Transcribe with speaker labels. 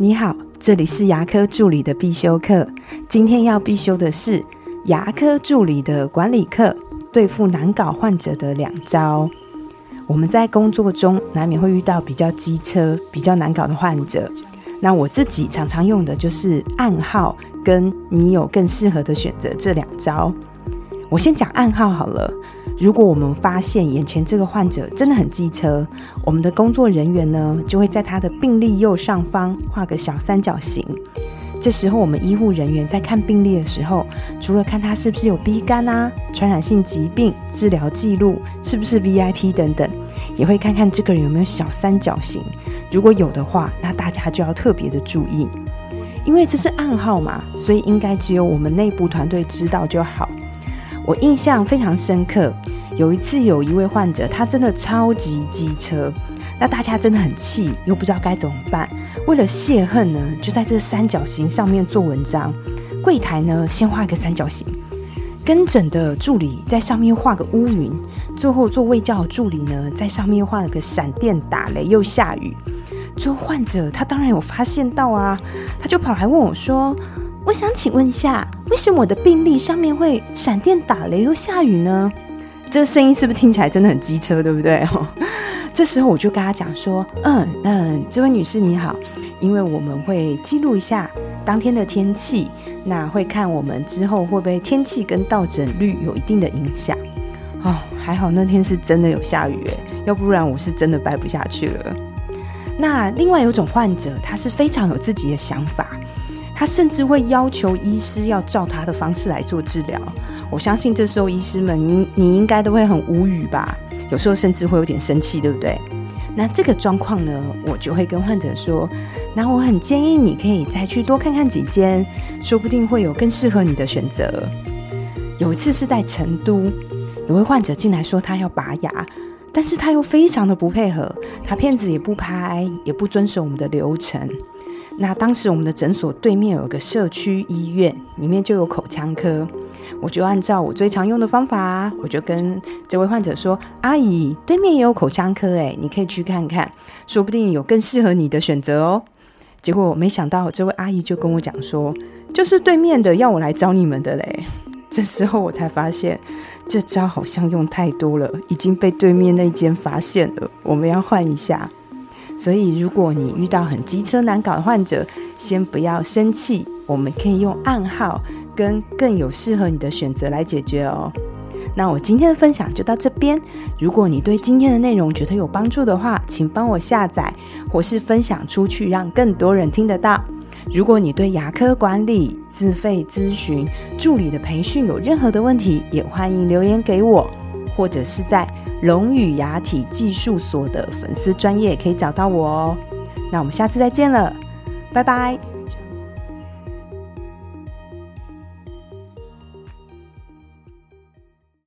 Speaker 1: 你好，这里是牙科助理的必修课。今天要必修的是牙科助理的管理课，对付难搞患者的两招。我们在工作中难免会遇到比较机车、比较难搞的患者。那我自己常常用的就是暗号，跟你有更适合的选择这两招。我先讲暗号好了。如果我们发现眼前这个患者真的很机车，我们的工作人员呢就会在他的病历右上方画个小三角形。这时候，我们医护人员在看病历的时候，除了看他是不是有 B 肝啊、传染性疾病、治疗记录是不是 VIP 等等，也会看看这个人有没有小三角形。如果有的话，那大家就要特别的注意，因为这是暗号嘛，所以应该只有我们内部团队知道就好。我印象非常深刻，有一次有一位患者，他真的超级机车，那大家真的很气，又不知道该怎么办。为了泄恨呢，就在这三角形上面做文章。柜台呢，先画一个三角形，跟诊的助理在上面画个乌云，最后做卫教的助理呢，在上面画了个闪电打雷又下雨。最后患者他当然有发现到啊，他就跑来问我说。我想请问一下，为什么我的病历上面会闪电打雷又下雨呢？这声音是不是听起来真的很机车，对不对？这时候我就跟他讲说：“嗯嗯，这位女士你好，因为我们会记录一下当天的天气，那会看我们之后会不会天气跟到诊率有一定的影响。哦，还好那天是真的有下雨，诶，要不然我是真的掰不下去了。那另外有种患者，他是非常有自己的想法。”他甚至会要求医师要照他的方式来做治疗。我相信这时候医师们，你你应该都会很无语吧？有时候甚至会有点生气，对不对？那这个状况呢，我就会跟患者说：，那我很建议你可以再去多看看几间，说不定会有更适合你的选择。有一次是在成都，有位患者进来说他要拔牙，但是他又非常的不配合，他片子也不拍，也不遵守我们的流程。那当时我们的诊所对面有个社区医院，里面就有口腔科，我就按照我最常用的方法，我就跟这位患者说：“阿姨，对面也有口腔科，诶，你可以去看看，说不定有更适合你的选择哦。”结果我没想到这位阿姨就跟我讲说：“就是对面的要我来找你们的嘞。”这时候我才发现，这招好像用太多了，已经被对面那间发现了，我们要换一下。所以，如果你遇到很机车难搞的患者，先不要生气，我们可以用暗号跟更有适合你的选择来解决哦。那我今天的分享就到这边。如果你对今天的内容觉得有帮助的话，请帮我下载或是分享出去，让更多人听得到。如果你对牙科管理、自费咨询、助理的培训有任何的问题，也欢迎留言给我，或者是在。龙语牙体技术所的粉丝专业可以找到我哦。那我们下次再见了，拜拜。